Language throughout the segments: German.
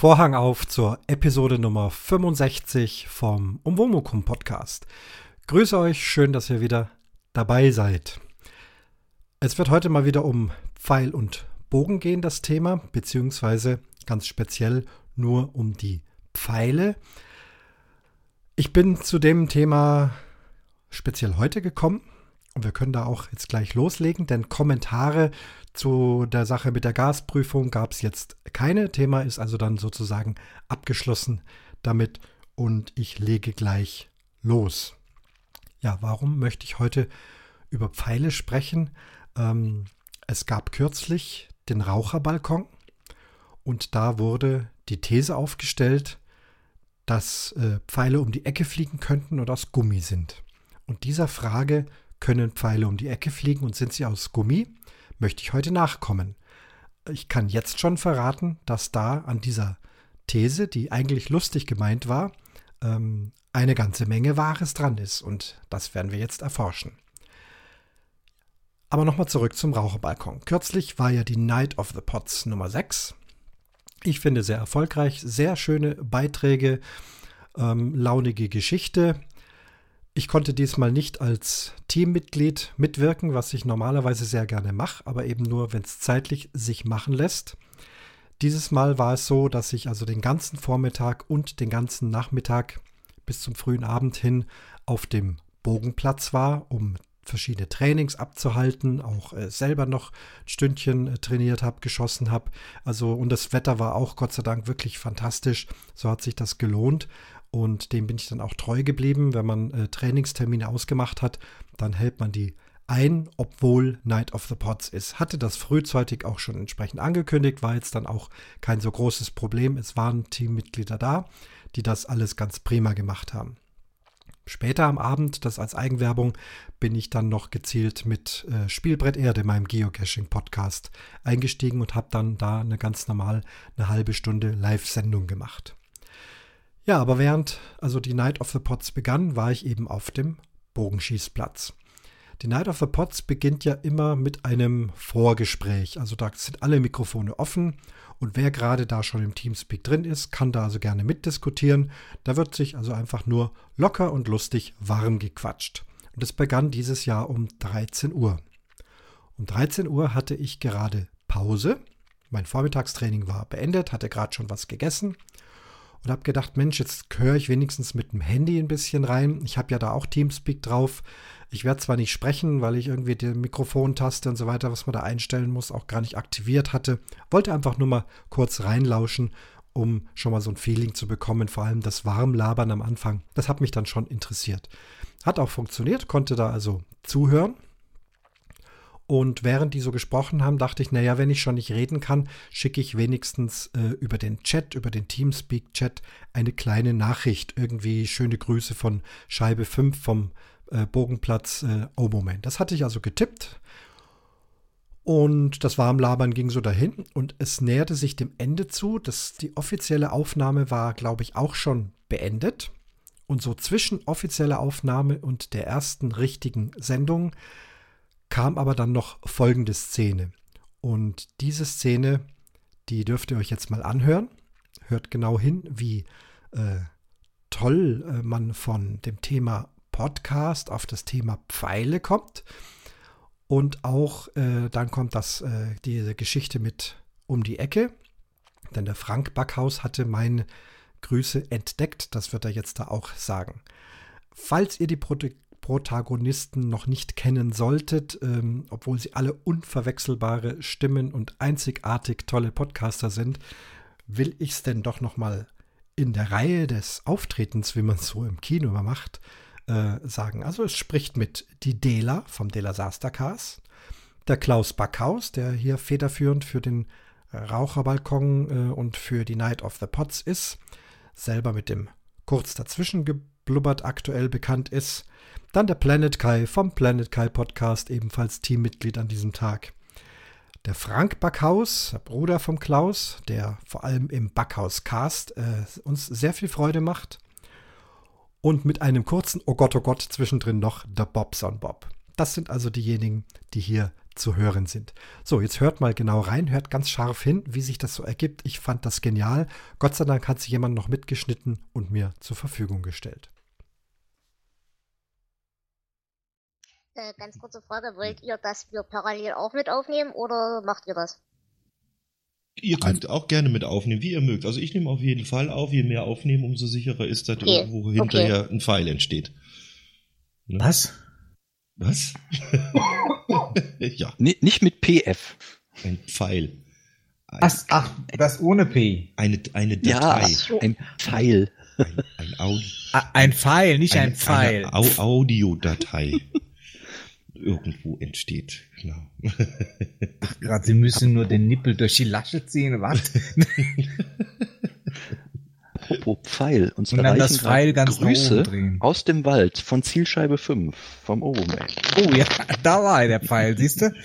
Vorhang auf zur Episode Nummer 65 vom Umwomukum Podcast. Grüße euch, schön, dass ihr wieder dabei seid. Es wird heute mal wieder um Pfeil und Bogen gehen, das Thema, beziehungsweise ganz speziell nur um die Pfeile. Ich bin zu dem Thema speziell heute gekommen und wir können da auch jetzt gleich loslegen, denn Kommentare zu der Sache mit der Gasprüfung gab es jetzt keine. Thema ist also dann sozusagen abgeschlossen damit und ich lege gleich los. Ja, warum möchte ich heute über Pfeile sprechen? Ähm, es gab kürzlich den Raucherbalkon und da wurde die These aufgestellt, dass äh, Pfeile um die Ecke fliegen könnten und aus Gummi sind. Und dieser Frage können Pfeile um die Ecke fliegen und sind sie aus Gummi? Möchte ich heute nachkommen. Ich kann jetzt schon verraten, dass da an dieser These, die eigentlich lustig gemeint war, ähm, eine ganze Menge Wahres dran ist. Und das werden wir jetzt erforschen. Aber nochmal zurück zum Raucherbalkon. Kürzlich war ja die Night of the Pots Nummer 6. Ich finde sehr erfolgreich, sehr schöne Beiträge, ähm, launige Geschichte. Ich konnte diesmal nicht als Teammitglied mitwirken, was ich normalerweise sehr gerne mache, aber eben nur, wenn es zeitlich sich machen lässt. Dieses Mal war es so, dass ich also den ganzen Vormittag und den ganzen Nachmittag bis zum frühen Abend hin auf dem Bogenplatz war, um verschiedene Trainings abzuhalten, auch äh, selber noch ein Stündchen äh, trainiert habe, geschossen habe. Also und das Wetter war auch Gott sei Dank wirklich fantastisch. So hat sich das gelohnt und dem bin ich dann auch treu geblieben. Wenn man äh, Trainingstermine ausgemacht hat, dann hält man die ein, obwohl Night of the Pots ist. Hatte das frühzeitig auch schon entsprechend angekündigt, war jetzt dann auch kein so großes Problem. Es waren Teammitglieder da, die das alles ganz prima gemacht haben. Später am Abend, das als Eigenwerbung, bin ich dann noch gezielt mit äh, Spielbrett Erde, meinem Geocaching-Podcast, eingestiegen und habe dann da eine ganz normal eine halbe Stunde Live-Sendung gemacht. Ja, aber während also die Night of the Pots begann, war ich eben auf dem Bogenschießplatz. Die Night of the Pots beginnt ja immer mit einem Vorgespräch. Also da sind alle Mikrofone offen und wer gerade da schon im Teamspeak drin ist, kann da also gerne mitdiskutieren. Da wird sich also einfach nur locker und lustig warm gequatscht. Und es begann dieses Jahr um 13 Uhr. Um 13 Uhr hatte ich gerade Pause. Mein Vormittagstraining war beendet, hatte gerade schon was gegessen und habe gedacht, Mensch, jetzt höre ich wenigstens mit dem Handy ein bisschen rein. Ich habe ja da auch Teamspeak drauf. Ich werde zwar nicht sprechen, weil ich irgendwie die Mikrofontaste und so weiter, was man da einstellen muss, auch gar nicht aktiviert hatte. Wollte einfach nur mal kurz reinlauschen, um schon mal so ein Feeling zu bekommen. Vor allem das Warmlabern am Anfang. Das hat mich dann schon interessiert. Hat auch funktioniert, konnte da also zuhören. Und während die so gesprochen haben, dachte ich, naja, wenn ich schon nicht reden kann, schicke ich wenigstens äh, über den Chat, über den Teamspeak-Chat eine kleine Nachricht. Irgendwie schöne Grüße von Scheibe 5 vom äh, Bogenplatz äh, Oh Moment. Das hatte ich also getippt. Und das Warmlabern ging so dahin und es näherte sich dem Ende zu. Das, die offizielle Aufnahme war, glaube ich, auch schon beendet. Und so zwischen offizieller Aufnahme und der ersten richtigen Sendung kam aber dann noch folgende Szene. Und diese Szene, die dürft ihr euch jetzt mal anhören. Hört genau hin, wie äh, toll äh, man von dem Thema Podcast auf das Thema Pfeile kommt. Und auch äh, dann kommt das, äh, diese Geschichte mit um die Ecke. Denn der Frank Backhaus hatte meine Grüße entdeckt. Das wird er jetzt da auch sagen. Falls ihr die Prote Protagonisten noch nicht kennen solltet, ähm, obwohl sie alle unverwechselbare Stimmen und einzigartig tolle Podcaster sind, will ich es denn doch noch mal in der Reihe des Auftretens, wie man es so im Kino immer macht, äh, sagen. Also es spricht mit die Dela vom Dela Sastercast, der Klaus Backhaus, der hier federführend für den Raucherbalkon äh, und für die Night of the Pots ist, selber mit dem kurz dazwischen geblubbert aktuell bekannt ist. Dann der Planet Kai vom Planet Kai Podcast, ebenfalls Teammitglied an diesem Tag. Der Frank Backhaus, der Bruder vom Klaus, der vor allem im Backhaus Cast äh, uns sehr viel Freude macht. Und mit einem kurzen Oh Gott, oh Gott zwischendrin noch der Bobson Bob. Das sind also diejenigen, die hier zu hören sind. So, jetzt hört mal genau rein, hört ganz scharf hin, wie sich das so ergibt. Ich fand das genial. Gott sei Dank hat sich jemand noch mitgeschnitten und mir zur Verfügung gestellt. Äh, ganz kurze Frage, wollt ihr, dass wir parallel auch mit aufnehmen oder macht ihr das? Ihr könnt auch gerne mit aufnehmen, wie ihr mögt. Also ich nehme auf jeden Fall auf. Je mehr aufnehmen, umso sicherer ist, dass okay. irgendwo hinterher okay. ein Pfeil entsteht. Ne? Was? Was? ja. N nicht mit PF. Ein Pfeil. Ein, ach, ach, das ohne P. Eine, eine Datei. Ja, ein Pfeil. Ein, ein, Audi ein Pfeil, nicht eine, ein Pfeil. Eine Au Audiodatei irgendwo entsteht. Genau. Ach, gerade, Sie müssen nur den Nippel durch die Lasche ziehen, was? Apropos Pfeil. Uns und dann das Pfeil ganz Grüße aus dem Wald von Zielscheibe 5 vom Obermann. Oh ja, da war der Pfeil, siehst du?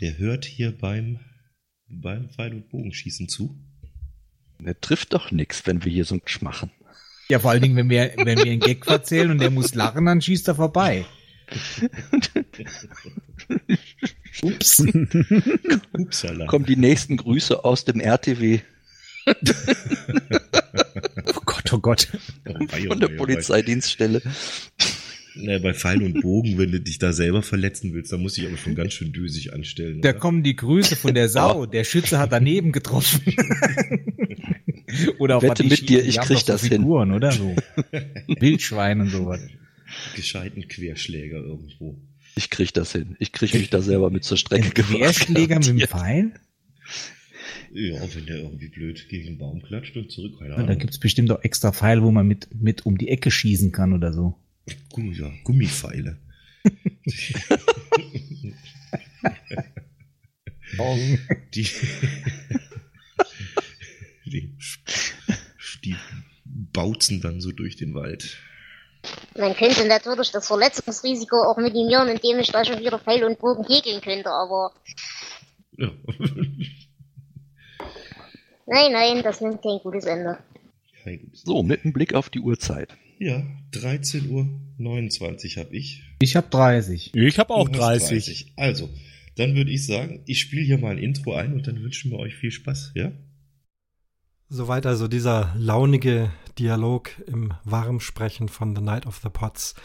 Der hört hier beim, beim Pfeil- und Bogenschießen zu. Der trifft doch nichts, wenn wir hier so machen. Ja, vor allen Dingen, wenn wir, wenn wir einen Gag erzählen und der muss lachen, dann schießt er vorbei. Ups. Upsala. Kommen die nächsten Grüße aus dem RTW. oh Gott, oh Gott. Von der Polizeidienststelle. Naja, bei Pfeil und Bogen, wenn du dich da selber verletzen willst, dann muss ich aber schon ganz schön dösig anstellen. Da kommen die Grüße von der Sau. Der Schütze hat daneben getroffen. Oder auch Wette mit dir, ich krieg das Figuren, hin. oder so. Wildschwein und sowas. Gescheiten Querschläger irgendwo. Ich krieg das hin. Ich krieg mich da selber mit zur Strecke gebracht. Querschläger mit dem Pfeil? Ja, wenn der irgendwie blöd gegen den Baum klatscht und zurück, keine Ahnung. Ja, da gibt's bestimmt auch extra Pfeile, wo man mit, mit um die Ecke schießen kann oder so. Gummi, ja, Gummipfeile. die, die, die bautzen dann so durch den Wald. Man könnte natürlich das Verletzungsrisiko auch minimieren, indem ich da schon wieder Pfeil und Bogen häkeln könnte, aber. Ja. nein, nein, das nimmt kein gutes Ende. So, mit einem Blick auf die Uhrzeit. Ja, 13.29 Uhr habe ich. Ich habe 30. Ich habe auch 30. 30. Also, dann würde ich sagen, ich spiele hier mal ein Intro ein und dann wünschen wir euch viel Spaß, ja? Soweit also dieser launige Dialog im Warmsprechen von The Night of the Pots.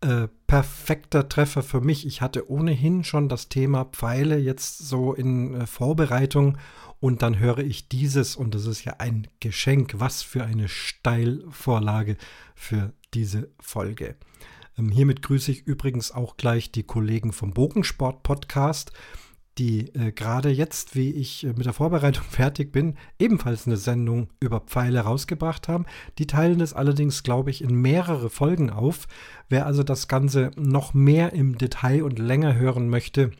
Äh, perfekter Treffer für mich. Ich hatte ohnehin schon das Thema Pfeile jetzt so in äh, Vorbereitung und dann höre ich dieses und das ist ja ein Geschenk. Was für eine Steilvorlage für diese Folge. Ähm, hiermit grüße ich übrigens auch gleich die Kollegen vom Bogensport Podcast die äh, gerade jetzt, wie ich äh, mit der Vorbereitung fertig bin, ebenfalls eine Sendung über Pfeile rausgebracht haben. Die teilen es allerdings, glaube ich, in mehrere Folgen auf. Wer also das Ganze noch mehr im Detail und länger hören möchte,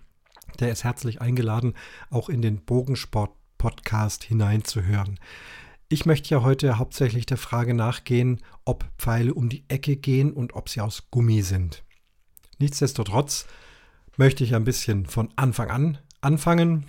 der ist herzlich eingeladen, auch in den Bogensport-Podcast hineinzuhören. Ich möchte ja heute hauptsächlich der Frage nachgehen, ob Pfeile um die Ecke gehen und ob sie aus Gummi sind. Nichtsdestotrotz möchte ich ein bisschen von Anfang an anfangen.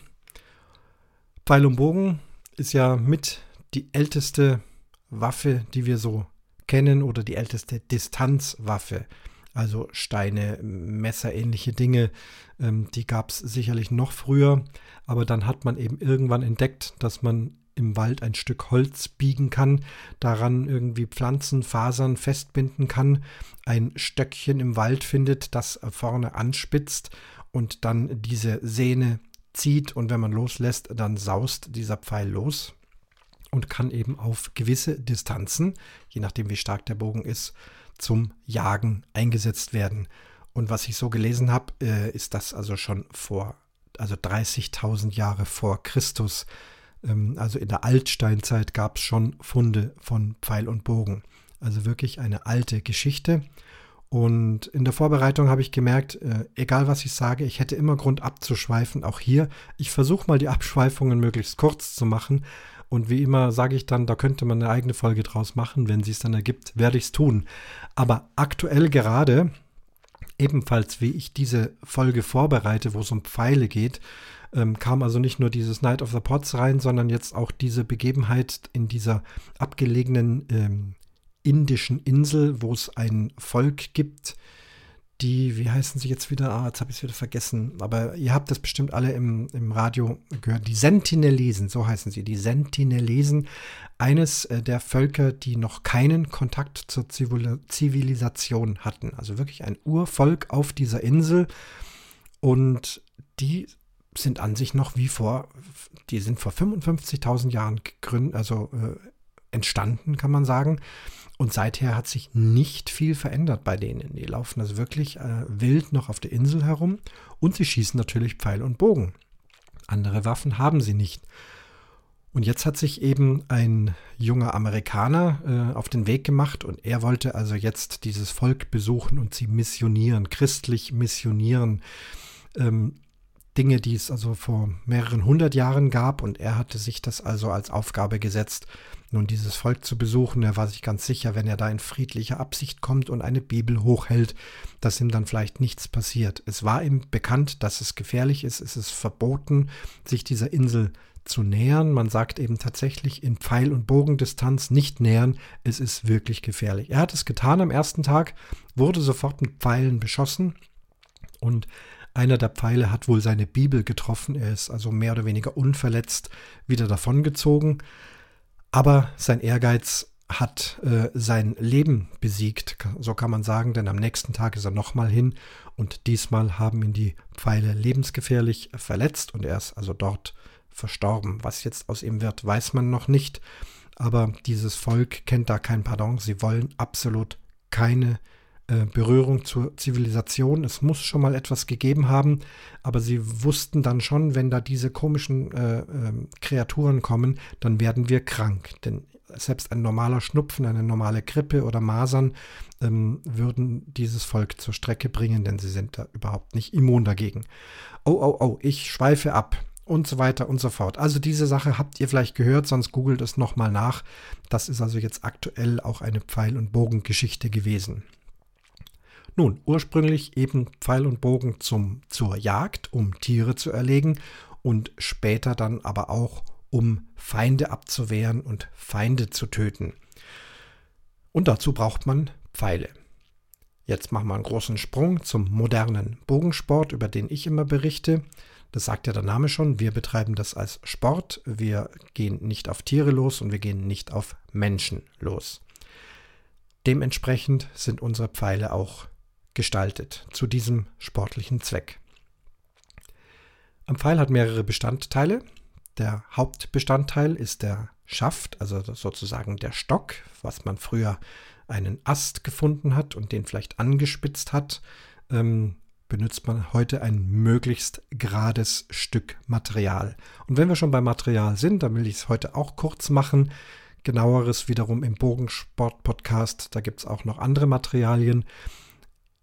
Pfeil und Bogen ist ja mit die älteste Waffe, die wir so kennen oder die älteste Distanzwaffe. Also Steine, Messer, ähnliche Dinge, ähm, die gab es sicherlich noch früher, aber dann hat man eben irgendwann entdeckt, dass man im Wald ein Stück Holz biegen kann, daran irgendwie Pflanzen, Fasern festbinden kann, ein Stöckchen im Wald findet, das vorne anspitzt und dann diese Sehne zieht und wenn man loslässt, dann saust dieser Pfeil los und kann eben auf gewisse Distanzen, je nachdem wie stark der Bogen ist, zum Jagen eingesetzt werden. Und was ich so gelesen habe, äh, ist das also schon vor, also 30.000 Jahre vor Christus ähm, also in der Altsteinzeit gab es schon Funde von Pfeil und Bogen. Also wirklich eine alte Geschichte. Und in der Vorbereitung habe ich gemerkt, äh, egal was ich sage, ich hätte immer Grund abzuschweifen. Auch hier, ich versuche mal die Abschweifungen möglichst kurz zu machen. Und wie immer sage ich dann, da könnte man eine eigene Folge draus machen. Wenn sie es dann ergibt, werde ich es tun. Aber aktuell gerade, ebenfalls wie ich diese Folge vorbereite, wo es um Pfeile geht, ähm, kam also nicht nur dieses Night of the Pots rein, sondern jetzt auch diese Begebenheit in dieser abgelegenen ähm, indischen Insel, wo es ein Volk gibt, die, wie heißen sie jetzt wieder? Ah, jetzt habe ich es wieder vergessen. Aber ihr habt das bestimmt alle im, im Radio gehört. Die Sentinelesen, so heißen sie. Die Sentinelesen, eines äh, der Völker, die noch keinen Kontakt zur Zivilisation hatten. Also wirklich ein Urvolk auf dieser Insel. Und die sind an sich noch wie vor, die sind vor 55.000 Jahren gegründet, also äh, entstanden, kann man sagen. Und seither hat sich nicht viel verändert bei denen. Die laufen also wirklich äh, wild noch auf der Insel herum und sie schießen natürlich Pfeil und Bogen. Andere Waffen haben sie nicht. Und jetzt hat sich eben ein junger Amerikaner äh, auf den Weg gemacht und er wollte also jetzt dieses Volk besuchen und sie missionieren, christlich missionieren. Ähm, Dinge, die es also vor mehreren hundert Jahren gab und er hatte sich das also als Aufgabe gesetzt, nun dieses Volk zu besuchen. Er war sich ganz sicher, wenn er da in friedlicher Absicht kommt und eine Bibel hochhält, dass ihm dann vielleicht nichts passiert. Es war ihm bekannt, dass es gefährlich ist. Es ist verboten, sich dieser Insel zu nähern. Man sagt eben tatsächlich in Pfeil- und Bogendistanz nicht nähern. Es ist wirklich gefährlich. Er hat es getan am ersten Tag, wurde sofort mit Pfeilen beschossen und einer der Pfeile hat wohl seine Bibel getroffen. Er ist also mehr oder weniger unverletzt wieder davongezogen. Aber sein Ehrgeiz hat äh, sein Leben besiegt, so kann man sagen, denn am nächsten Tag ist er nochmal hin und diesmal haben ihn die Pfeile lebensgefährlich verletzt und er ist also dort verstorben. Was jetzt aus ihm wird, weiß man noch nicht, aber dieses Volk kennt da kein Pardon. Sie wollen absolut keine äh, Berührung zur Zivilisation. Es muss schon mal etwas gegeben haben, aber sie wussten dann schon, wenn da diese komischen äh, äh, Kreaturen kommen, dann werden wir krank. Denn selbst ein normaler Schnupfen, eine normale Grippe oder Masern ähm, würden dieses Volk zur Strecke bringen, denn sie sind da überhaupt nicht immun dagegen. Oh, oh, oh, ich schweife ab und so weiter und so fort. Also diese Sache habt ihr vielleicht gehört, sonst googelt es nochmal nach. Das ist also jetzt aktuell auch eine Pfeil- und Bogengeschichte gewesen. Nun, ursprünglich eben Pfeil und Bogen zum, zur Jagd, um Tiere zu erlegen und später dann aber auch, um Feinde abzuwehren und Feinde zu töten. Und dazu braucht man Pfeile. Jetzt machen wir einen großen Sprung zum modernen Bogensport, über den ich immer berichte. Das sagt ja der Name schon, wir betreiben das als Sport. Wir gehen nicht auf Tiere los und wir gehen nicht auf Menschen los. Dementsprechend sind unsere Pfeile auch gestaltet zu diesem sportlichen Zweck. Ein Pfeil hat mehrere Bestandteile. Der Hauptbestandteil ist der Schaft, also sozusagen der Stock, was man früher einen Ast gefunden hat und den vielleicht angespitzt hat, ähm, benutzt man heute ein möglichst gerades Stück Material. Und wenn wir schon beim Material sind, dann will ich es heute auch kurz machen. Genaueres wiederum im Bogensport-Podcast. Da gibt es auch noch andere Materialien.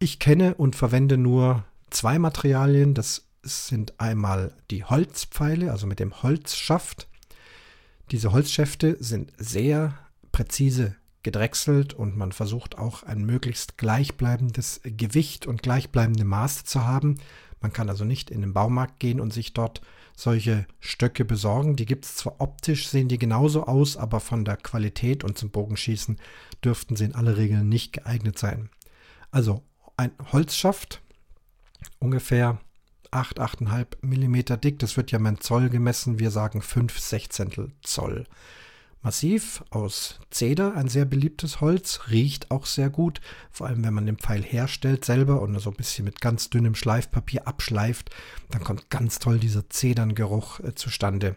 Ich kenne und verwende nur zwei Materialien. Das sind einmal die Holzpfeile, also mit dem Holzschaft. Diese Holzschäfte sind sehr präzise gedrechselt und man versucht auch ein möglichst gleichbleibendes Gewicht und gleichbleibende Maße zu haben. Man kann also nicht in den Baumarkt gehen und sich dort solche Stöcke besorgen. Die gibt es zwar optisch, sehen die genauso aus, aber von der Qualität und zum Bogenschießen dürften sie in aller Regel nicht geeignet sein. Also ein Holzschaft, ungefähr 8, 8,5 mm dick. Das wird ja mein Zoll gemessen. Wir sagen 5 Sechzehntel Zoll. Massiv aus Zeder, ein sehr beliebtes Holz, riecht auch sehr gut, vor allem wenn man den Pfeil herstellt selber und so ein bisschen mit ganz dünnem Schleifpapier abschleift, dann kommt ganz toll dieser Zederngeruch äh, zustande.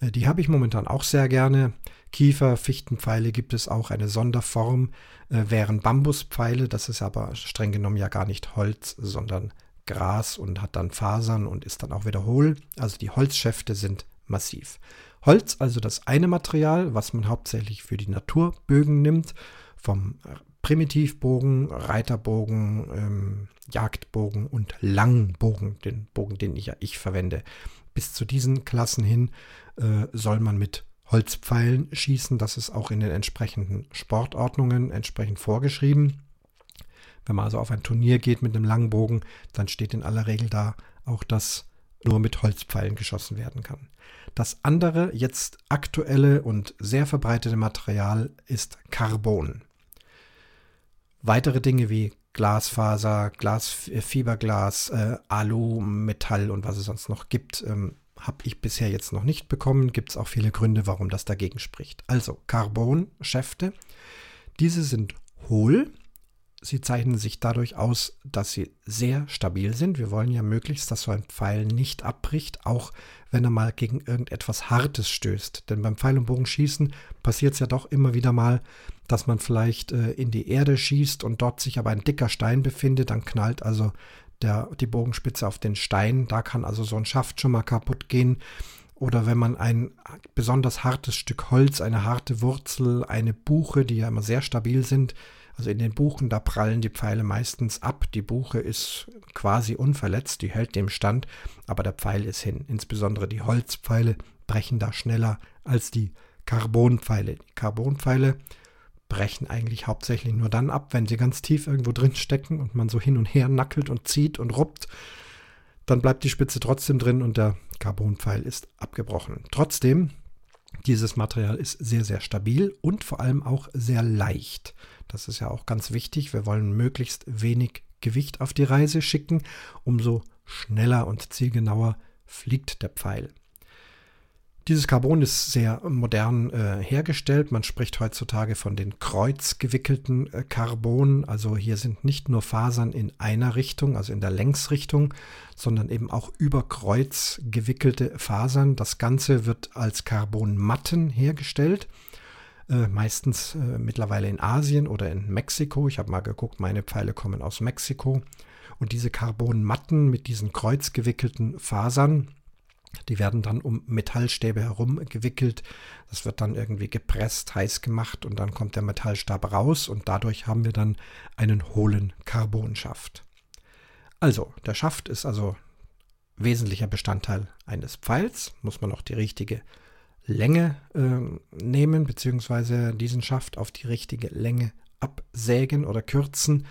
Äh, die habe ich momentan auch sehr gerne. Kiefer, Fichtenpfeile gibt es auch eine Sonderform, äh, wären Bambuspfeile, das ist aber streng genommen ja gar nicht Holz, sondern Gras und hat dann Fasern und ist dann auch wieder hohl. Also die Holzschäfte sind massiv. Holz, also das eine Material, was man hauptsächlich für die Naturbögen nimmt, vom Primitivbogen, Reiterbogen, ähm, Jagdbogen und Langbogen, den Bogen, den ich ja ich verwende. Bis zu diesen Klassen hin äh, soll man mit Holzpfeilen schießen. Das ist auch in den entsprechenden Sportordnungen entsprechend vorgeschrieben. Wenn man also auf ein Turnier geht mit einem Langbogen, dann steht in aller Regel da auch, dass nur mit Holzpfeilen geschossen werden kann. Das andere, jetzt aktuelle und sehr verbreitete Material ist Carbon. Weitere Dinge wie Glasfaser, Glas, äh, Fiberglas, äh, Alu, Metall und was es sonst noch gibt. Ähm, habe ich bisher jetzt noch nicht bekommen. Gibt es auch viele Gründe, warum das dagegen spricht. Also Carbon-Schäfte. Diese sind hohl. Sie zeichnen sich dadurch aus, dass sie sehr stabil sind. Wir wollen ja möglichst, dass so ein Pfeil nicht abbricht, auch wenn er mal gegen irgendetwas Hartes stößt. Denn beim Pfeil- und Bogenschießen passiert es ja doch immer wieder mal, dass man vielleicht äh, in die Erde schießt und dort sich aber ein dicker Stein befindet. Dann knallt also der, die Bogenspitze auf den Stein. Da kann also so ein Schaft schon mal kaputt gehen. Oder wenn man ein besonders hartes Stück Holz, eine harte Wurzel, eine Buche, die ja immer sehr stabil sind, also in den Buchen, da prallen die Pfeile meistens ab. Die Buche ist quasi unverletzt, die hält dem Stand, aber der Pfeil ist hin. Insbesondere die Holzpfeile brechen da schneller als die Carbonpfeile. Die Carbonpfeile brechen eigentlich hauptsächlich nur dann ab, wenn sie ganz tief irgendwo drin stecken und man so hin und her nackelt und zieht und ruppt. Dann bleibt die Spitze trotzdem drin und der Carbonpfeil ist abgebrochen. Trotzdem, dieses Material ist sehr, sehr stabil und vor allem auch sehr leicht. Das ist ja auch ganz wichtig. Wir wollen möglichst wenig Gewicht auf die Reise schicken. Umso schneller und zielgenauer fliegt der Pfeil. Dieses Carbon ist sehr modern äh, hergestellt. Man spricht heutzutage von den kreuzgewickelten äh, Carbon. Also hier sind nicht nur Fasern in einer Richtung, also in der Längsrichtung, sondern eben auch über Kreuz gewickelte Fasern. Das Ganze wird als Carbonmatten hergestellt. Äh, meistens äh, mittlerweile in Asien oder in Mexiko. Ich habe mal geguckt, meine Pfeile kommen aus Mexiko. Und diese Carbonmatten mit diesen kreuzgewickelten Fasern, die werden dann um Metallstäbe herum gewickelt. Das wird dann irgendwie gepresst, heiß gemacht und dann kommt der Metallstab raus und dadurch haben wir dann einen hohlen Carbonschaft. Also, der Schaft ist also wesentlicher Bestandteil eines Pfeils. Muss man auch die richtige Länge äh, nehmen, beziehungsweise diesen Schaft auf die richtige Länge absägen oder kürzen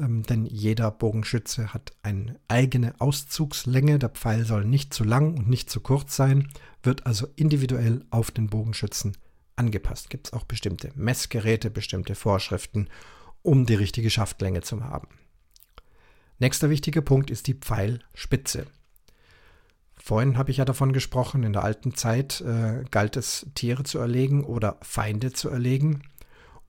ähm, denn jeder Bogenschütze hat eine eigene Auszugslänge. Der Pfeil soll nicht zu lang und nicht zu kurz sein, wird also individuell auf den Bogenschützen angepasst. Gibt es auch bestimmte Messgeräte, bestimmte Vorschriften, um die richtige Schaftlänge zu haben. Nächster wichtiger Punkt ist die Pfeilspitze. Vorhin habe ich ja davon gesprochen, in der alten Zeit äh, galt es, Tiere zu erlegen oder Feinde zu erlegen.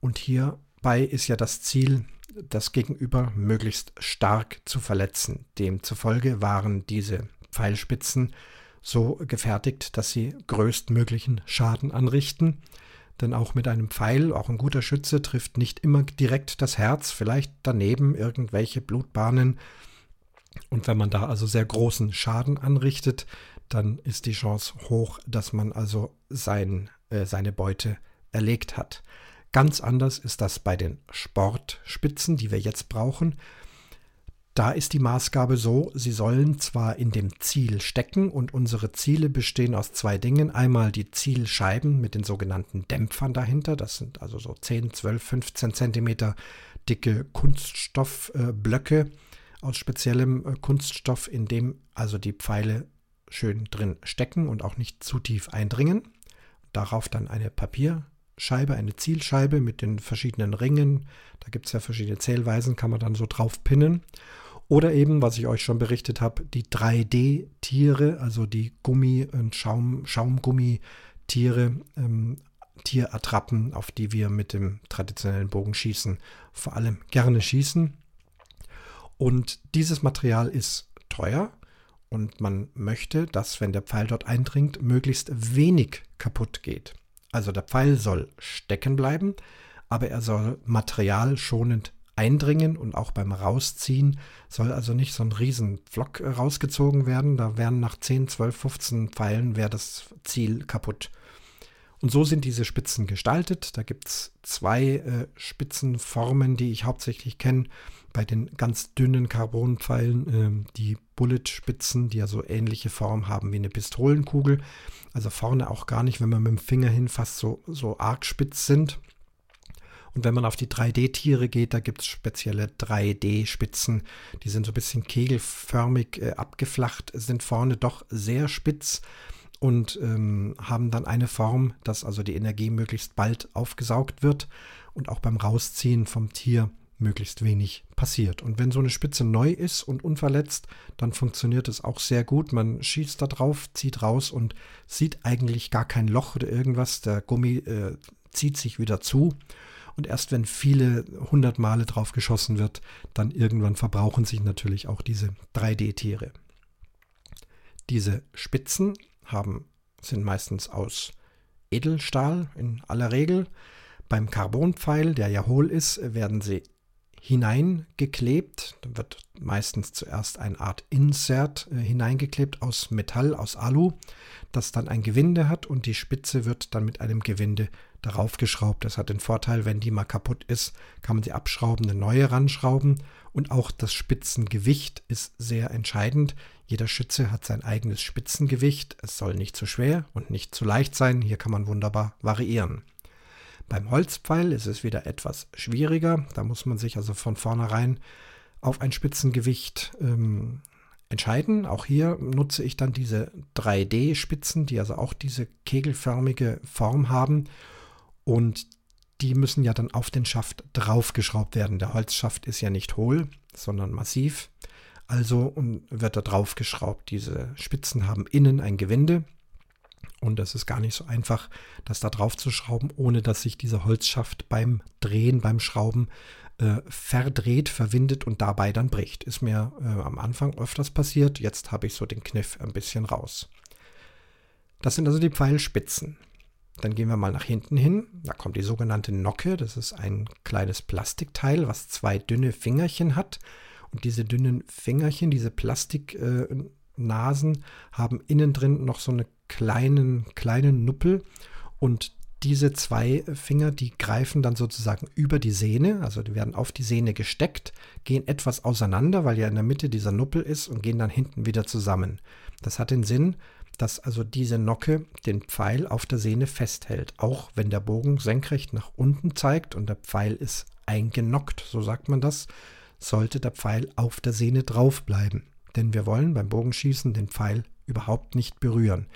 Und hierbei ist ja das Ziel, das Gegenüber möglichst stark zu verletzen. Demzufolge waren diese Pfeilspitzen so gefertigt, dass sie größtmöglichen Schaden anrichten. Denn auch mit einem Pfeil, auch ein guter Schütze, trifft nicht immer direkt das Herz, vielleicht daneben irgendwelche Blutbahnen. Und wenn man da also sehr großen Schaden anrichtet, dann ist die Chance hoch, dass man also sein, äh, seine Beute erlegt hat. Ganz anders ist das bei den Sportspitzen, die wir jetzt brauchen. Da ist die Maßgabe so, sie sollen zwar in dem Ziel stecken und unsere Ziele bestehen aus zwei Dingen. Einmal die Zielscheiben mit den sogenannten Dämpfern dahinter. Das sind also so 10, 12, 15 Zentimeter dicke Kunststoffblöcke äh, aus speziellem äh, Kunststoff, in dem also die Pfeile schön drin stecken und auch nicht zu tief eindringen. Darauf dann eine Papier Scheibe, eine Zielscheibe mit den verschiedenen Ringen. Da gibt es ja verschiedene Zählweisen, kann man dann so drauf pinnen. Oder eben, was ich euch schon berichtet habe, die 3D-Tiere, also die Gummi- und Schaum, Schaumgummitiere, ähm, Tierattrappen, auf die wir mit dem traditionellen Bogenschießen vor allem gerne schießen. Und dieses Material ist teuer und man möchte, dass, wenn der Pfeil dort eindringt, möglichst wenig kaputt geht. Also der Pfeil soll stecken bleiben, aber er soll materialschonend eindringen und auch beim Rausziehen soll also nicht so ein Riesenpflock rausgezogen werden. Da wären nach 10, 12, 15 Pfeilen wäre das Ziel kaputt. Und so sind diese Spitzen gestaltet. Da gibt es zwei äh, Spitzenformen, die ich hauptsächlich kenne. Bei den ganz dünnen Carbonpfeilen, äh, die Bullet-Spitzen, die ja so ähnliche Form haben wie eine Pistolenkugel. Also vorne auch gar nicht, wenn man mit dem Finger hinfasst, so, so arg spitz sind. Und wenn man auf die 3D-Tiere geht, da gibt es spezielle 3D-Spitzen. Die sind so ein bisschen kegelförmig äh, abgeflacht, sind vorne doch sehr spitz und ähm, haben dann eine Form, dass also die Energie möglichst bald aufgesaugt wird und auch beim Rausziehen vom Tier möglichst wenig passiert. Und wenn so eine Spitze neu ist und unverletzt, dann funktioniert es auch sehr gut. Man schießt da drauf, zieht raus und sieht eigentlich gar kein Loch oder irgendwas. Der Gummi äh, zieht sich wieder zu. Und erst wenn viele hundert Male drauf geschossen wird, dann irgendwann verbrauchen sich natürlich auch diese 3D-Tiere. Diese Spitzen haben, sind meistens aus Edelstahl in aller Regel. Beim Carbonpfeil, der ja hohl ist, werden sie hineingeklebt. Da wird meistens zuerst eine Art Insert äh, hineingeklebt aus Metall, aus Alu, das dann ein Gewinde hat und die Spitze wird dann mit einem Gewinde darauf geschraubt. Das hat den Vorteil, wenn die mal kaputt ist, kann man sie abschrauben, eine neue ranschrauben und auch das Spitzengewicht ist sehr entscheidend. Jeder Schütze hat sein eigenes Spitzengewicht. Es soll nicht zu schwer und nicht zu leicht sein. Hier kann man wunderbar variieren. Beim Holzpfeil ist es wieder etwas schwieriger. Da muss man sich also von vornherein auf ein Spitzengewicht ähm, entscheiden. Auch hier nutze ich dann diese 3D-Spitzen, die also auch diese kegelförmige Form haben. Und die müssen ja dann auf den Schaft draufgeschraubt werden. Der Holzschaft ist ja nicht hohl, sondern massiv. Also wird da draufgeschraubt. Diese Spitzen haben innen ein Gewinde und es ist gar nicht so einfach, das da drauf zu schrauben, ohne dass sich dieser Holzschaft beim Drehen, beim Schrauben äh, verdreht, verwindet und dabei dann bricht. Ist mir äh, am Anfang öfters passiert. Jetzt habe ich so den Kniff ein bisschen raus. Das sind also die Pfeilspitzen. Dann gehen wir mal nach hinten hin. Da kommt die sogenannte Nocke. Das ist ein kleines Plastikteil, was zwei dünne Fingerchen hat. Und diese dünnen Fingerchen, diese Plastiknasen, äh, haben innen drin noch so eine kleinen, kleinen Nuppel und diese zwei Finger, die greifen dann sozusagen über die Sehne, also die werden auf die Sehne gesteckt, gehen etwas auseinander, weil ja in der Mitte dieser Nuppel ist und gehen dann hinten wieder zusammen. Das hat den Sinn, dass also diese Nocke den Pfeil auf der Sehne festhält, auch wenn der Bogen senkrecht nach unten zeigt und der Pfeil ist eingenockt, so sagt man das, sollte der Pfeil auf der Sehne drauf bleiben. Denn wir wollen beim Bogenschießen den Pfeil überhaupt nicht berühren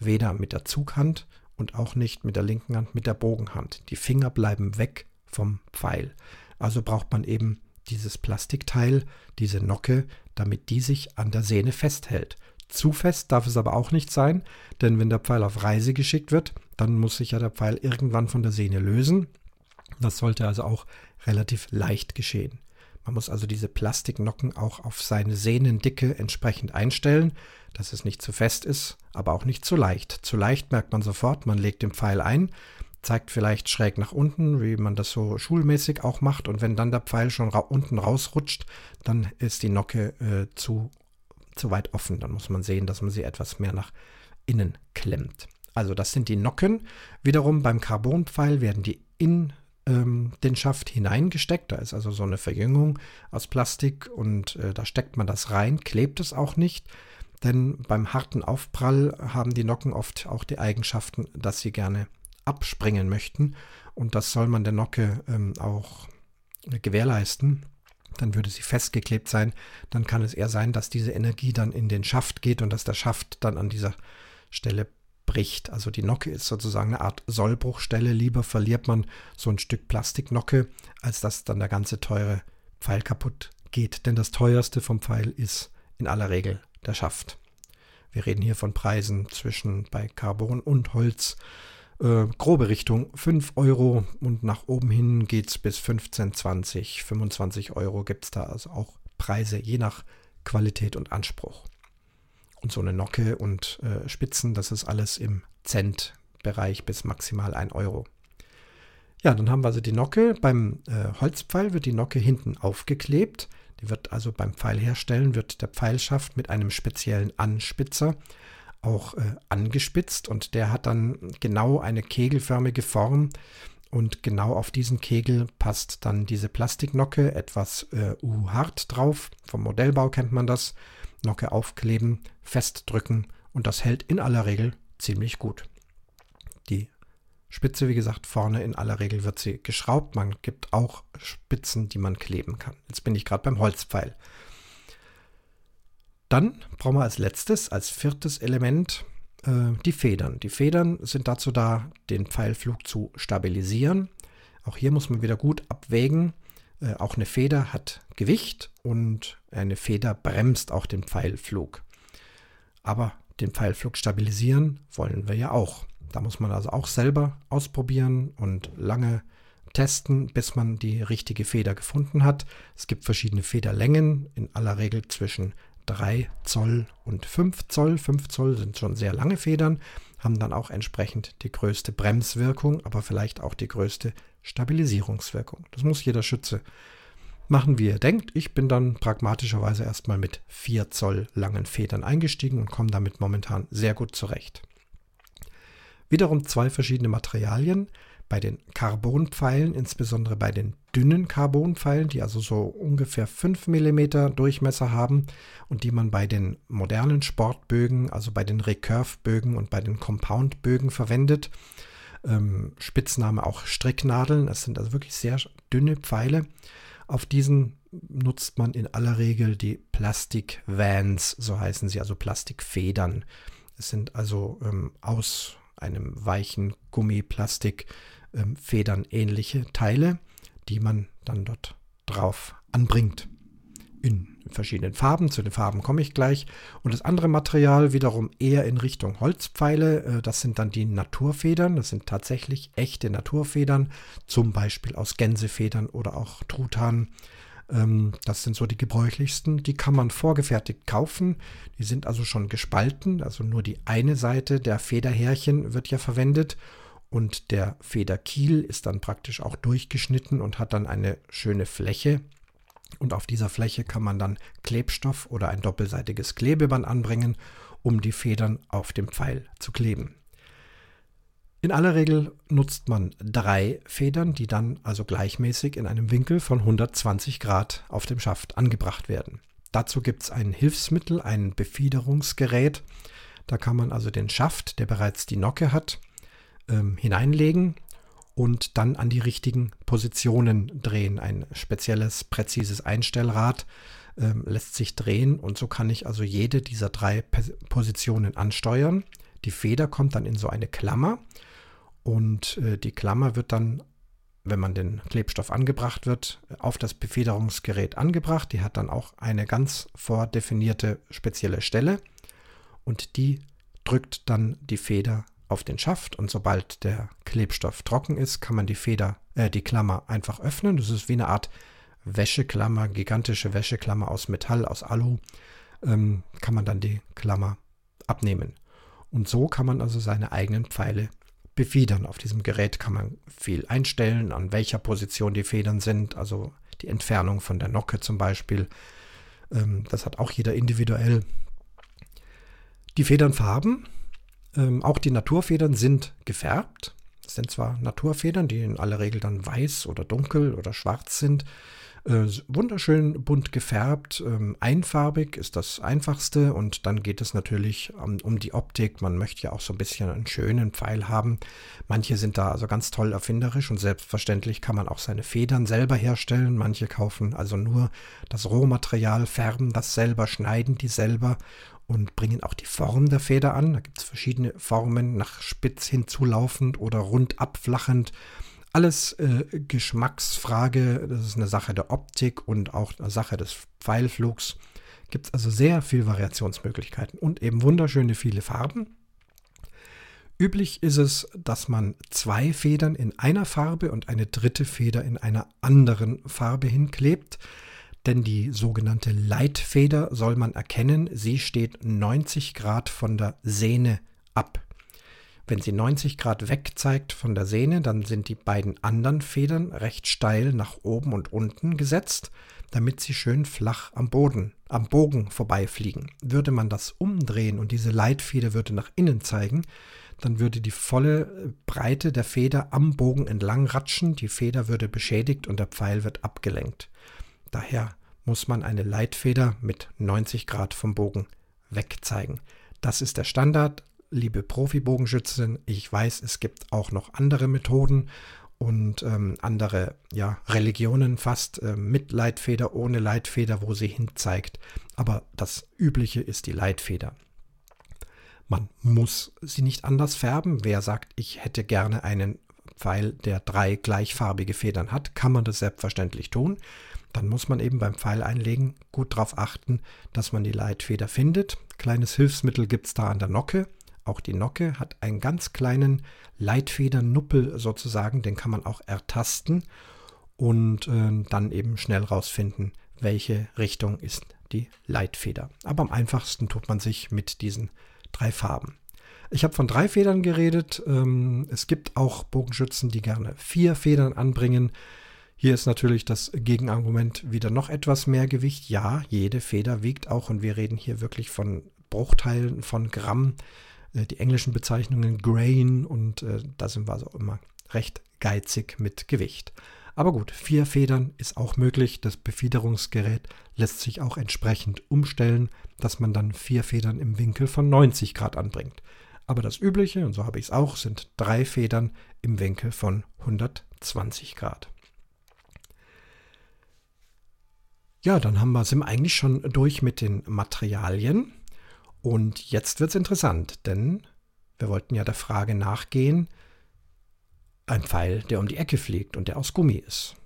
weder mit der Zughand und auch nicht mit der linken Hand mit der Bogenhand. Die Finger bleiben weg vom Pfeil. Also braucht man eben dieses Plastikteil, diese Nocke, damit die sich an der Sehne festhält. Zu fest darf es aber auch nicht sein, denn wenn der Pfeil auf Reise geschickt wird, dann muss sich ja der Pfeil irgendwann von der Sehne lösen. Das sollte also auch relativ leicht geschehen. Man muss also diese Plastiknocken auch auf seine Sehnendicke entsprechend einstellen, dass es nicht zu fest ist, aber auch nicht zu leicht. Zu leicht merkt man sofort, man legt den Pfeil ein, zeigt vielleicht schräg nach unten, wie man das so schulmäßig auch macht. Und wenn dann der Pfeil schon ra unten rausrutscht, dann ist die Nocke äh, zu, zu weit offen. Dann muss man sehen, dass man sie etwas mehr nach innen klemmt. Also das sind die Nocken. Wiederum beim Carbonpfeil werden die in ähm, den Schaft hineingesteckt. Da ist also so eine Verjüngung aus Plastik und äh, da steckt man das rein, klebt es auch nicht. Denn beim harten Aufprall haben die Nocken oft auch die Eigenschaften, dass sie gerne abspringen möchten. Und das soll man der Nocke ähm, auch gewährleisten. Dann würde sie festgeklebt sein. Dann kann es eher sein, dass diese Energie dann in den Schaft geht und dass der Schaft dann an dieser Stelle bricht. Also die Nocke ist sozusagen eine Art Sollbruchstelle. Lieber verliert man so ein Stück Plastiknocke, als dass dann der ganze teure Pfeil kaputt geht. Denn das teuerste vom Pfeil ist in aller Regel der Schaft. Wir reden hier von Preisen zwischen bei Carbon und Holz. Äh, grobe Richtung 5 Euro und nach oben hin geht es bis 15, 20, 25 Euro gibt es da also auch Preise je nach Qualität und Anspruch. Und so eine Nocke und äh, Spitzen, das ist alles im Cent-Bereich bis maximal 1 Euro. Ja, dann haben wir also die Nocke. Beim äh, Holzpfeil wird die Nocke hinten aufgeklebt. Die wird also beim Pfeilherstellen, wird der Pfeilschaft mit einem speziellen Anspitzer auch äh, angespitzt und der hat dann genau eine kegelförmige Form und genau auf diesen Kegel passt dann diese Plastiknocke etwas äh, U-hart drauf. Vom Modellbau kennt man das. Nocke aufkleben, festdrücken und das hält in aller Regel ziemlich gut. Die Spitze, wie gesagt, vorne in aller Regel wird sie geschraubt. Man gibt auch Spitzen, die man kleben kann. Jetzt bin ich gerade beim Holzpfeil. Dann brauchen wir als letztes, als viertes Element äh, die Federn. Die Federn sind dazu da, den Pfeilflug zu stabilisieren. Auch hier muss man wieder gut abwägen, Äh, auch eine Feder hat Gewicht und eine Feder bremst auch den Pfeilflug. Aber den Pfeilflug stabilisieren wollen wir ja auch. Da muss man also auch selber ausprobieren und lange testen, bis man die richtige Feder gefunden hat. Es gibt verschiedene Federlängen, in aller Regel zwischen 3 Zoll und 5 Zoll. 5 Zoll sind schon sehr lange Federn, haben dann auch entsprechend die größte Bremswirkung, aber vielleicht auch die größte Stabilisierungswirkung. Das muss jeder Schütze machen, wie er denkt. Ich bin dann pragmatischerweise erstmal mit 4 Zoll langen Federn eingestiegen und komme damit momentan sehr gut zurecht. Wiederum zwei verschiedene Materialien. Bei den Carbonpfeilen, insbesondere bei den dünnen Carbonpfeilen, die also so ungefähr 5 mm Durchmesser haben und die man bei den modernen Sportbögen, also bei den Recurve-Bögen und bei den Compound-Bögen verwendet. Ähm, Spitzname auch Stricknadeln. Das sind also wirklich sehr dünne Pfeile. Auf diesen nutzt man in aller Regel die Plastik-Vans, so heißen sie, also Plastikfedern. Es sind also ähm, aus einem weichen Gummiplastik ähm, Federn ähnliche Teile, die man dann dort drauf anbringt. In verschiedenen Farben, zu den Farben komme ich gleich. Und das andere Material wiederum eher in Richtung Holzpfeile. Äh, das sind dann die Naturfedern. Das sind tatsächlich echte Naturfedern, zum Beispiel aus Gänsefedern oder auch Truthahn. Ähm, das sind so die gebräuchlichsten. Die kann man vorgefertigt kaufen. Die sind also schon gespalten. Also nur die eine Seite der Federhärchen wird ja verwendet. Und der Federkiel ist dann praktisch auch durchgeschnitten und hat dann eine schöne Fläche. Und auf dieser Fläche kann man dann Klebstoff oder ein doppelseitiges Klebeband anbringen, um die Federn auf dem Pfeil zu kleben. In aller Regel nutzt man drei Federn, die dann also gleichmäßig in einem Winkel von 120 Grad auf dem Schaft angebracht werden. Dazu gibt es ein Hilfsmittel, ein Befiederungsgerät. Da kann man also den Schaft, der bereits die Nocke hat, ähm, hineinlegen und dann an die richtigen Positionen drehen. Ein spezielles, präzises Einstellrad ähm, lässt sich drehen und so kann ich also jede dieser drei Positionen ansteuern. Die Feder kommt dann in so eine Klammer und äh, die Klammer wird dann, wenn man den Klebstoff angebracht wird, auf das Befederungsgerät angebracht. Die hat dann auch eine ganz vordefinierte spezielle Stelle und die drückt dann die Feder auf den Schaft und sobald der Klebstoff trocken ist, kann man die Feder, äh, die Klammer einfach öffnen. Das ist wie eine Art Wäscheklammer, gigantische Wäscheklammer aus Metall, aus Alu, ähm, kann man dann die Klammer abnehmen. Und so kann man also seine eigenen Pfeile befedern. Auf diesem Gerät kann man viel einstellen, an welcher Position die Federn sind, also die Entfernung von der Nocke zum Beispiel. Ähm, das hat auch jeder individuell. Die Federnfarben, ähm, auch die Naturfedern sind gefärbt. Das sind zwar Naturfedern, die in aller Regel dann weiß oder dunkel oder schwarz sind. Äh, wunderschön bunt gefärbt, ähm, einfarbig ist das einfachste und dann geht es natürlich um, um, die Optik. Man möchte ja auch so ein bisschen einen schönen Pfeil haben. Manche sind da also ganz toll erfinderisch und selbstverständlich kann man auch seine Federn selber herstellen. Manche kaufen also nur das Rohmaterial, färben das selber, schneiden die selber und bringen auch die Form der Feder an. Da gibt es verschiedene Formen, nach spitz hinzulaufend oder rund abflachend. Alles äh, Geschmacksfrage, das ist eine Sache der Optik und auch eine Sache des Pfeilflugs. Gibt es also sehr viele Variationsmöglichkeiten und eben wunderschöne viele Farben. Üblich ist es, dass man zwei Federn in einer Farbe und eine dritte Feder in einer anderen Farbe hinklebt. Denn die sogenannte Leitfeder soll man erkennen, sie steht 90 Grad von der Sehne ab. Wenn sie 90 Grad weg zeigt von der Sehne, dann sind die beiden anderen Federn recht steil nach oben und unten gesetzt, damit sie schön flach am Boden, am Bogen vorbeifliegen. Würde man das umdrehen und diese Leitfeder würde nach innen zeigen, dann würde die volle Breite der Feder am Bogen entlang ratschen, die Feder würde beschädigt und der Pfeil wird abgelenkt. Daher muss man eine Leitfeder mit 90 Grad vom Bogen wegzeigen. Das ist der Standard, liebe Profibogenschützen, ich weiß, es gibt auch noch andere Methoden und ähm, andere ja, Religionen fast äh, mit Leitfeder, ohne Leitfeder, wo sie hinzeigt. Aber das Übliche ist die Leitfeder. Man muss sie nicht anders färben. Wer sagt, ich hätte gerne einen Pfeil, der drei gleichfarbige Federn hat, kann man das selbstverständlich tun. Dann muss man eben beim Pfeil einlegen gut darauf achten, dass man die Leitfeder findet. Kleines Hilfsmittel gibt es da an der Nocke. Auch die Nocke hat einen ganz kleinen Leitfedernuppel sozusagen, den kann man auch ertasten und äh, dann eben schnell rausfinden, welche Richtung ist die Leitfeder. Aber am einfachsten tut man sich mit diesen drei Farben. Ich habe von drei Federn geredet. Ähm, es gibt auch Bogenschützen, die gerne vier Federn anbringen. Hier ist natürlich das Gegenargument wieder noch etwas mehr Gewicht. Ja, jede Feder wiegt auch und wir reden hier wirklich von Bruchteilen von Gramm. Äh, die englischen Bezeichnungen Grain und äh, da sind wir also immer recht geizig mit Gewicht. Aber gut, vier Federn ist auch möglich. Das Befiederungsgerät lässt sich auch entsprechend umstellen, dass man dann vier Federn im Winkel von 90 Grad anbringt. Aber das Übliche, und so habe ich es auch, sind drei Federn im Winkel von 120 Grad. Ja, dann haben wir, sind wir eigentlich schon durch mit den Materialien. Und jetzt wird es interessant, denn wir wollten ja der Frage nachgehen, ein Pfeil, der um die Ecke fliegt und der aus Gummi ist.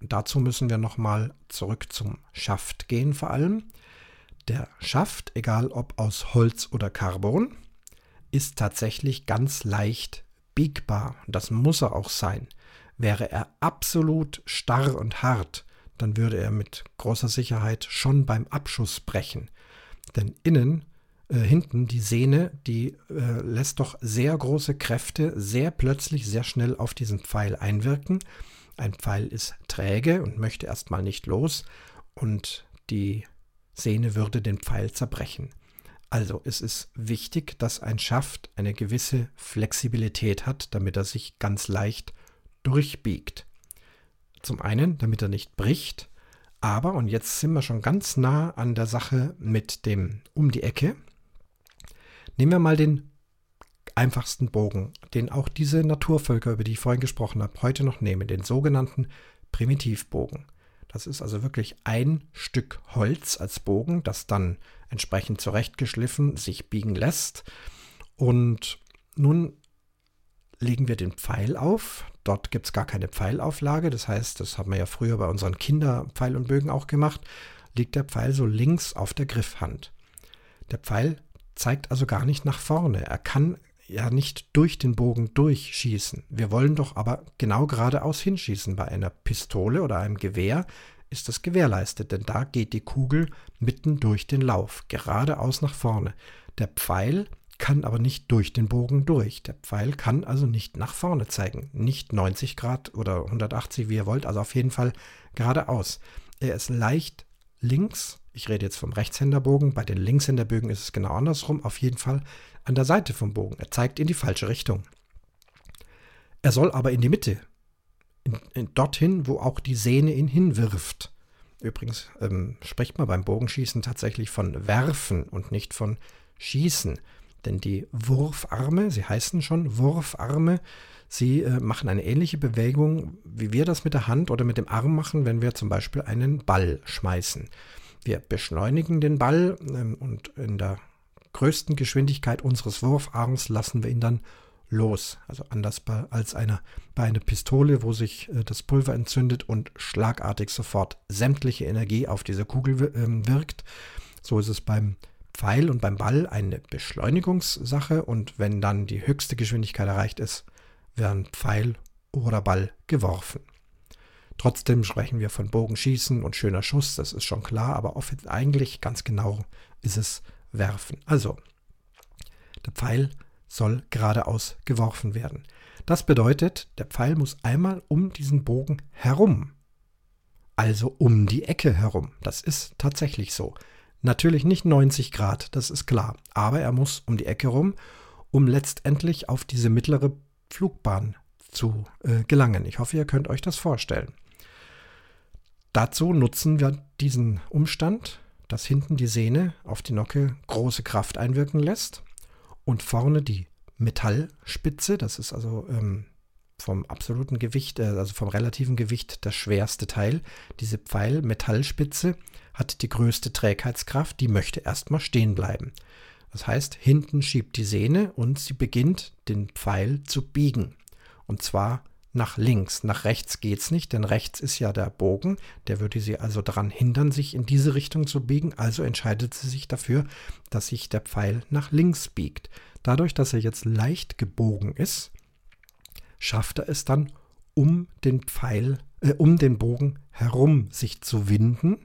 Und dazu müssen wir nochmal zurück zum Schaft gehen vor allem. Der Schaft, egal ob aus Holz oder Carbon, ist tatsächlich ganz leicht biegbar. Das muss er auch sein. Wäre er absolut starr und hart, dann würde er mit großer Sicherheit schon beim Abschuss brechen. Denn innen, äh, hinten, die Sehne, die äh, lässt doch sehr große Kräfte sehr plötzlich, sehr schnell auf diesen Pfeil einwirken. Ein Pfeil ist träge und möchte erstmal nicht los und die Sehne würde den Pfeil zerbrechen. Also es ist wichtig, dass ein Schaft eine gewisse Flexibilität hat, damit er sich ganz leicht durchbiegt. Zum einen, damit er nicht bricht, aber, und jetzt sind wir schon ganz nah an der Sache mit dem um die Ecke, nehmen wir mal den einfachsten Bogen, den auch diese Naturvölker, über die ich vorhin gesprochen habe, heute noch nehmen, den sogenannten Primitivbogen. Das ist also wirklich ein Stück Holz als Bogen, das dann entsprechend zurechtgeschliffen sich biegen lässt. Und nun legen wir den Pfeil auf. Dort gibt es gar keine Pfeilauflage. Das heißt, das haben wir ja früher bei unseren Kinderpfeil und Bögen auch gemacht. Liegt der Pfeil so links auf der Griffhand. Der Pfeil zeigt also gar nicht nach vorne. Er kann ja nicht durch den Bogen durchschießen. Wir wollen doch aber genau geradeaus hinschießen. Bei einer Pistole oder einem Gewehr ist das gewährleistet, denn da geht die Kugel mitten durch den Lauf, geradeaus nach vorne. Der Pfeil kann aber nicht durch den Bogen durch. Der Pfeil kann also nicht nach vorne zeigen. Nicht 90 Grad oder 180, wie ihr wollt, also auf jeden Fall geradeaus. Er ist leicht links. Ich rede jetzt vom Rechtshänderbogen. Bei den Linkshänderbögen ist es genau andersrum. Auf jeden Fall an der Seite vom Bogen. Er zeigt in die falsche Richtung. Er soll aber in die Mitte. In, in, dorthin, wo auch die Sehne ihn hinwirft. Übrigens ähm, spricht man beim Bogenschießen tatsächlich von Werfen und nicht von Schießen. Denn die Wurfarme, sie heißen schon Wurfarme, sie äh, machen eine ähnliche Bewegung, wie wir das mit der Hand oder mit dem Arm machen, wenn wir zum Beispiel einen Ball schmeißen. Wir beschleunigen den Ball ähm, und in der größten Geschwindigkeit unseres Wurfarms lassen wir ihn dann los. Also anders bei, als eine, bei einer Pistole, wo sich äh, das Pulver entzündet und schlagartig sofort sämtliche Energie auf diese Kugel äh, wirkt. So ist es beim Pfeil und beim Ball eine Beschleunigungssache und wenn dann die höchste Geschwindigkeit erreicht ist, werden Pfeil oder Ball geworfen. Trotzdem sprechen wir von Bogenschießen und schöner Schuss, das ist schon klar, aber eigentlich ganz genau ist es Werfen. Also, der Pfeil soll geradeaus geworfen werden. Das bedeutet, der Pfeil muss einmal um diesen Bogen herum. Also um die Ecke herum. Das ist tatsächlich so. Natürlich nicht 90 Grad, das ist klar, aber er muss um die Ecke rum, um letztendlich auf diese mittlere Flugbahn zu äh, gelangen. Ich hoffe, ihr könnt euch das vorstellen. Dazu nutzen wir diesen Umstand, dass hinten die Sehne auf die Nocke große Kraft einwirken lässt und vorne die Metallspitze, das ist also ähm, vom absoluten Gewicht, äh, also vom relativen Gewicht das schwerste Teil. Diese Pfeil-Metallspitze hat die größte Trägheitskraft, die möchte erstmal stehen bleiben. Das heißt, hinten schiebt die Sehne und sie beginnt den Pfeil zu biegen. Und zwar nach links. Nach rechts geht es nicht, denn rechts ist ja der Bogen. Der würde sie also daran hindern, sich in diese Richtung zu biegen. Also entscheidet sie sich dafür, dass sich der Pfeil nach links biegt. Dadurch, dass er jetzt leicht gebogen ist, schafft er es dann, um den Pfeil, äh, um den Bogen herum sich zu winden.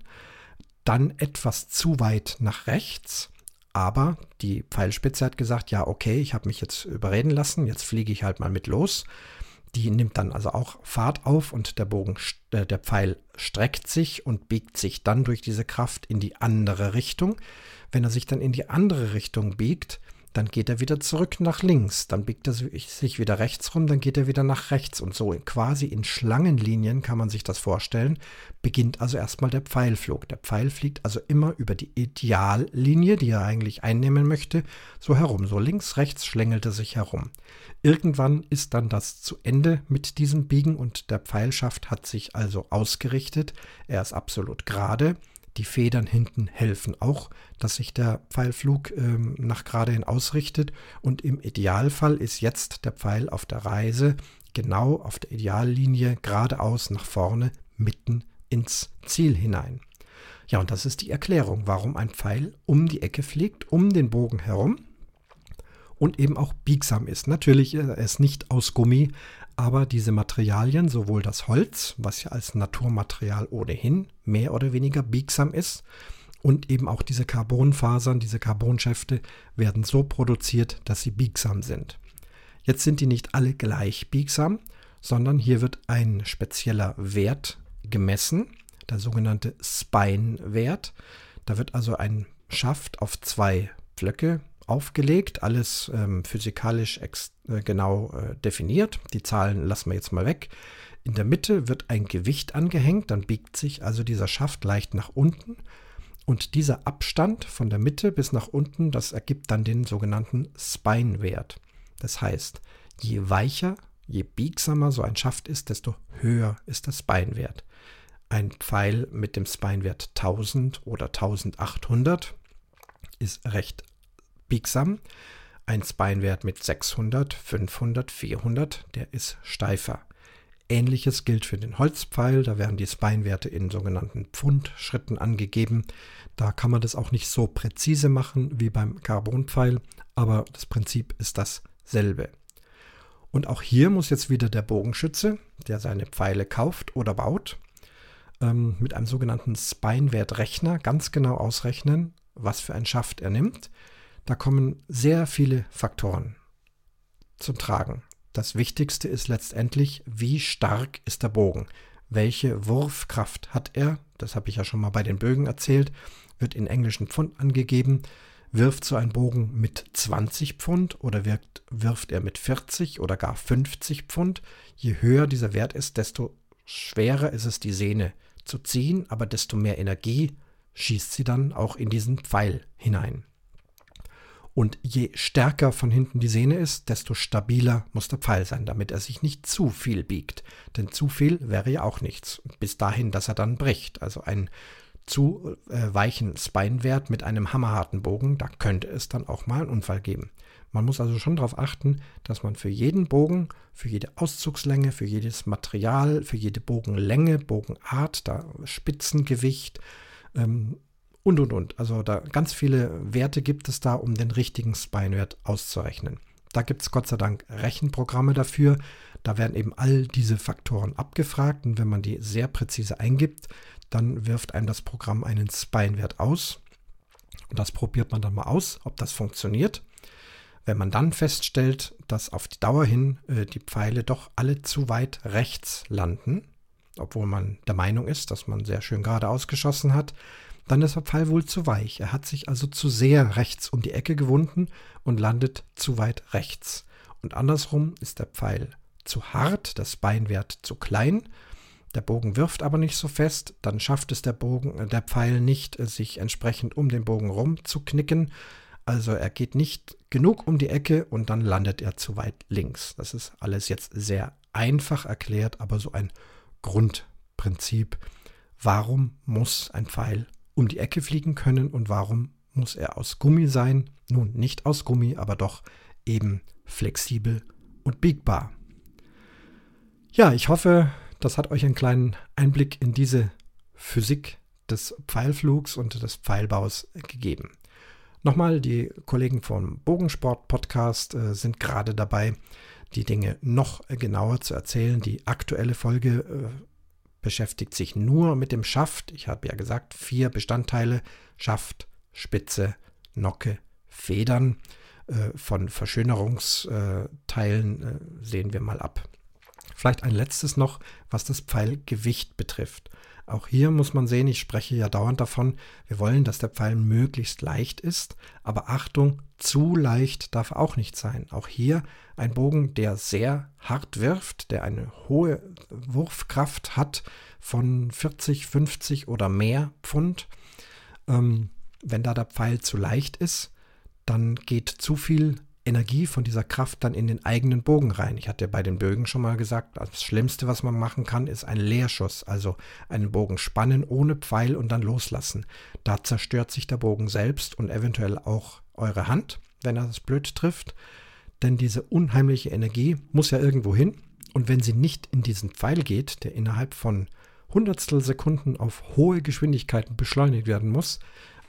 Dann etwas zu weit nach rechts. Aber die Pfeilspitze hat gesagt, ja, okay, ich habe mich jetzt überreden lassen, jetzt fliege ich halt mal mit los. Die nimmt dann also auch Fahrt auf und der Bogen, äh, der Pfeil streckt sich und biegt sich dann durch diese Kraft in die andere Richtung. Wenn er sich dann in die andere Richtung biegt, dann geht er wieder zurück nach links, dann biegt er sich wieder rechts rum, dann geht er wieder nach rechts. Und so quasi in Schlangenlinien kann man sich das vorstellen, beginnt also erstmal der Pfeilflug. Der Pfeil fliegt also immer über die Ideallinie, die er eigentlich einnehmen möchte, so herum, so links, rechts schlängelt er sich herum. Irgendwann ist dann das zu Ende mit diesem Biegen und der Pfeilschaft hat sich also ausgerichtet, er ist absolut gerade, die Federn hinten helfen auch, dass sich der Pfeilflug ähm, nach gerade hin ausrichtet. Und im Idealfall ist jetzt der Pfeil auf der Reise genau auf der Ideallinie geradeaus nach vorne mitten ins Ziel hinein. Ja, und das ist die Erklärung, warum ein Pfeil um die Ecke fliegt, um den Bogen herum und eben auch biegsam ist. Natürlich ist er nicht aus Gummi, aber diese Materialien, sowohl das Holz, was ja als Naturmaterial ohnehin mehr oder weniger biegsam ist, und eben auch diese Carbonfasern, diese Carbonschäfte werden so produziert, dass sie biegsam sind. Jetzt sind die nicht alle gleich biegsam, sondern hier wird ein spezieller Wert gemessen, der sogenannte Spine-Wert. Da wird also ein Schaft auf zwei Pflöcke aufgelegt, alles ähm, physikalisch äh, genau äh, definiert. Die Zahlen lassen wir jetzt mal weg. In der Mitte wird ein Gewicht angehängt, dann biegt sich also dieser Schaft leicht nach unten. Und dieser Abstand von der Mitte bis nach unten, das ergibt dann den sogenannten Spine-Wert. Das heißt, je weicher, je biegsamer so ein Schaft ist, desto höher ist der Spine-Wert. Ein Pfeil mit dem Spine-Wert 1000 oder 1800 ist recht biegsam. Ein Spinewert mit 600, 500, 400, der ist steifer. Ähnliches gilt für den Holzpfeil, da werden die Spinewerte in sogenannten Pfundschritten angegeben. Da kann man das auch nicht so präzise machen wie beim Carbonpfeil, aber das Prinzip ist dasselbe. Und auch hier muss jetzt wieder der Bogenschütze, der seine Pfeile kauft oder baut, ähm, mit einem sogenannten Spinewertrechner ganz genau ausrechnen, was für ein Schaft er nimmt. Da kommen sehr viele Faktoren zum Tragen. Das Wichtigste ist letztendlich, wie stark ist der Bogen? Welche Wurfkraft hat er? Das habe ich ja schon mal bei den Bögen erzählt. Wird in englischen Pfund angegeben. Wirft so ein Bogen mit 20 Pfund oder wirkt, wirft er mit 40 oder gar 50 Pfund? Je höher dieser Wert ist, desto schwerer ist es, die Sehne zu ziehen, aber desto mehr Energie schießt sie dann auch in diesen Pfeil hinein. Und je stärker von hinten die Sehne ist, desto stabiler muss der Pfeil sein, damit er sich nicht zu viel biegt. Denn zu viel wäre ja auch nichts. Bis dahin, dass er dann bricht. Also ein zu äh, weichen Spinewert mit einem hammerharten Bogen, da könnte es dann auch mal einen Unfall geben. Man muss also schon darauf achten, dass man für jeden Bogen, für jede Auszugslänge, für jedes Material, für jede Bogenlänge, Bogenart, da Spitzengewicht, ähm, und und und. Also da ganz viele Werte gibt es da, um den richtigen Spinewert auszurechnen. Da gibt es Gott sei Dank Rechenprogramme dafür. Da werden eben all diese Faktoren abgefragt und wenn man die sehr präzise eingibt, dann wirft einem das Programm einen Spinewert aus. Und das probiert man dann mal aus, ob das funktioniert. Wenn man dann feststellt, dass auf die Dauer hin äh, die Pfeile doch alle zu weit rechts landen, obwohl man der Meinung ist, dass man sehr schön gerade ausgeschossen hat, dann ist der Pfeil wohl zu weich. Er hat sich also zu sehr rechts um die Ecke gewunden und landet zu weit rechts. Und andersrum ist der Pfeil zu hart, das Beinwert zu klein. Der Bogen wirft aber nicht so fest, dann schafft es der Bogen, äh, der Pfeil nicht, äh, sich entsprechend um den Bogen rum zu knicken. Also er geht nicht genug um die Ecke und dann landet er zu weit links. Das ist alles jetzt sehr einfach erklärt, aber so ein Grundprinzip. Warum muss ein Pfeil um die Ecke fliegen können und warum muss er aus Gummi sein? Nun, nicht aus Gummi, aber doch eben flexibel und biegbar. Ja, ich hoffe, das hat euch einen kleinen Einblick in diese Physik des Pfeilflugs und des Pfeilbaus gegeben. Nochmal, die Kollegen vom Bogensport Podcast äh, sind gerade dabei, die Dinge noch genauer zu erzählen. Die aktuelle Folge äh, beschäftigt sich nur mit dem Schaft. Ich habe ja gesagt, vier Bestandteile: Schaft, Spitze, Nocke, Federn. Äh, von Verschönerungsteilen äh, sehen wir mal ab. Vielleicht ein letztes noch, was das Pfeilgewicht betrifft. Auch hier muss man sehen, ich spreche ja dauernd davon, wir wollen, dass der Pfeil möglichst leicht ist, aber Achtung, zu leicht darf auch nicht sein. Auch hier ein Bogen, der sehr hart wirft, der eine hohe Wurfkraft hat von 40, 50 oder mehr Pfund. Ähm, wenn da der Pfeil zu leicht ist, dann geht zu viel Energie von dieser Kraft dann in den eigenen Bogen rein. Ich hatte bei den Bögen schon mal gesagt, das Schlimmste, was man machen kann, ist ein Leerschuss, also einen Bogen spannen ohne Pfeil und dann loslassen. Da zerstört sich der Bogen selbst und eventuell auch eure Hand, wenn er das blöd trifft. Denn diese unheimliche Energie muss ja irgendwo hin und wenn sie nicht in diesen Pfeil geht, der innerhalb von Hundertstel Sekunden auf hohe Geschwindigkeiten beschleunigt werden muss,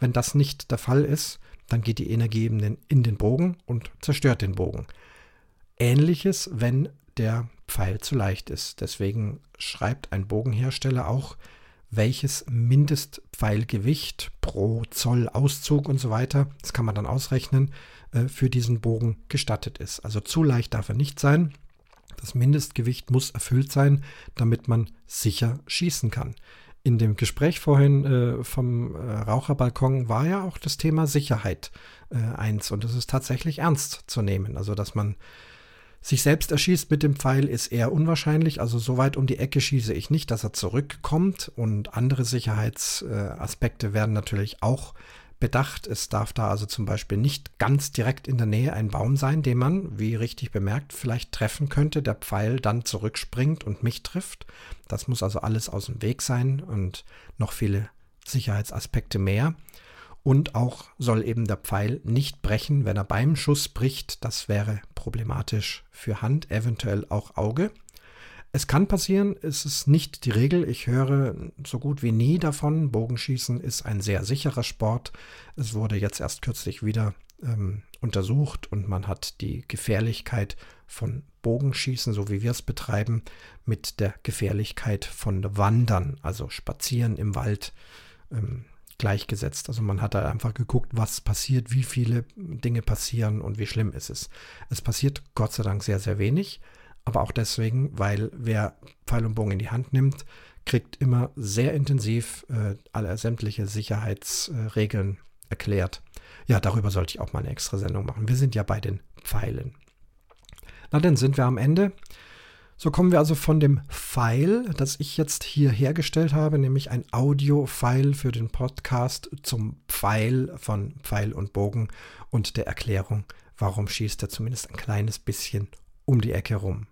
wenn das nicht der Fall ist, dann geht die Energie eben in den Bogen und zerstört den Bogen. Ähnliches, wenn der Pfeil zu leicht ist. Deswegen schreibt ein Bogenhersteller auch, welches Mindestpfeilgewicht pro Zoll Auszug und so weiter, das kann man dann ausrechnen, äh, für diesen Bogen gestattet ist. Also zu leicht darf er nicht sein. Das Mindestgewicht muss erfüllt sein, damit man sicher schießen kann in dem Gespräch vorhin äh, vom äh, Raucherbalkon war ja auch das Thema Sicherheit äh, eins und das ist tatsächlich ernst zu nehmen. Also, dass man sich selbst erschießt mit dem Pfeil ist eher unwahrscheinlich. Also so weit um die Ecke schieße ich nicht, dass er zurückkommt. Und andere Sicherheitsaspekte werden natürlich auch bedacht. Es darf da also zum Beispiel nicht ganz direkt in der Nähe ein Baum sein, den man, wie richtig bemerkt, vielleicht treffen könnte, der Pfeil dann zurückspringt und mich trifft. Das muss also alles aus dem Weg sein und noch viele Sicherheitsaspekte mehr. Und auch soll eben der Pfeil nicht brechen, wenn er beim Schuss bricht. Das wäre problematisch für Hand, eventuell auch Auge. Es kann passieren, es ist nicht die Regel. Ich höre so gut wie nie davon. Bogenschießen ist ein sehr sicherer Sport. Es wurde jetzt erst kürzlich wieder ähm, untersucht und man hat die Gefährlichkeit von Bogenschießen, so wie wir es betreiben, mit der Gefährlichkeit von Wandern, also Spazieren im Wald, ähm, gleichgesetzt. Also man hat da einfach geguckt, was passiert, wie viele Dinge passieren und wie schlimm ist es. Es passiert Gott sei Dank sehr, sehr wenig aber auch deswegen, weil wer Pfeil und Bogen in die Hand nimmt, kriegt immer sehr intensiv äh, alle sämtliche Sicherheitsregeln äh, erklärt. Ja, darüber sollte ich auch mal eine extra Sendung machen. Wir sind ja bei den Pfeilen. Na, dann sind wir am Ende. So kommen wir also von dem Pfeil, das ich jetzt hier hergestellt habe, nämlich ein Audio-File für den Podcast zum Pfeil von Pfeil und Bogen und der Erklärung, warum schießt er zumindest ein kleines bisschen um die Ecke rum.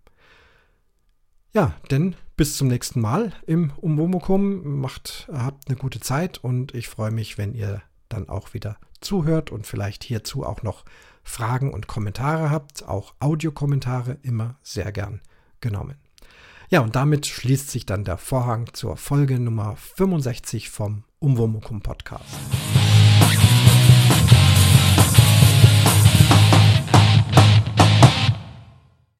Ja, denn bis zum nächsten Mal im Umwomukum. Macht, habt eine gute Zeit und ich freue mich, wenn ihr dann auch wieder zuhört und vielleicht hierzu auch noch Fragen und Kommentare habt. Auch Audiokommentare immer sehr gern genommen. Ja, und damit schließt sich dann der Vorhang zur Folge Nummer 65 vom Umwomukum Podcast.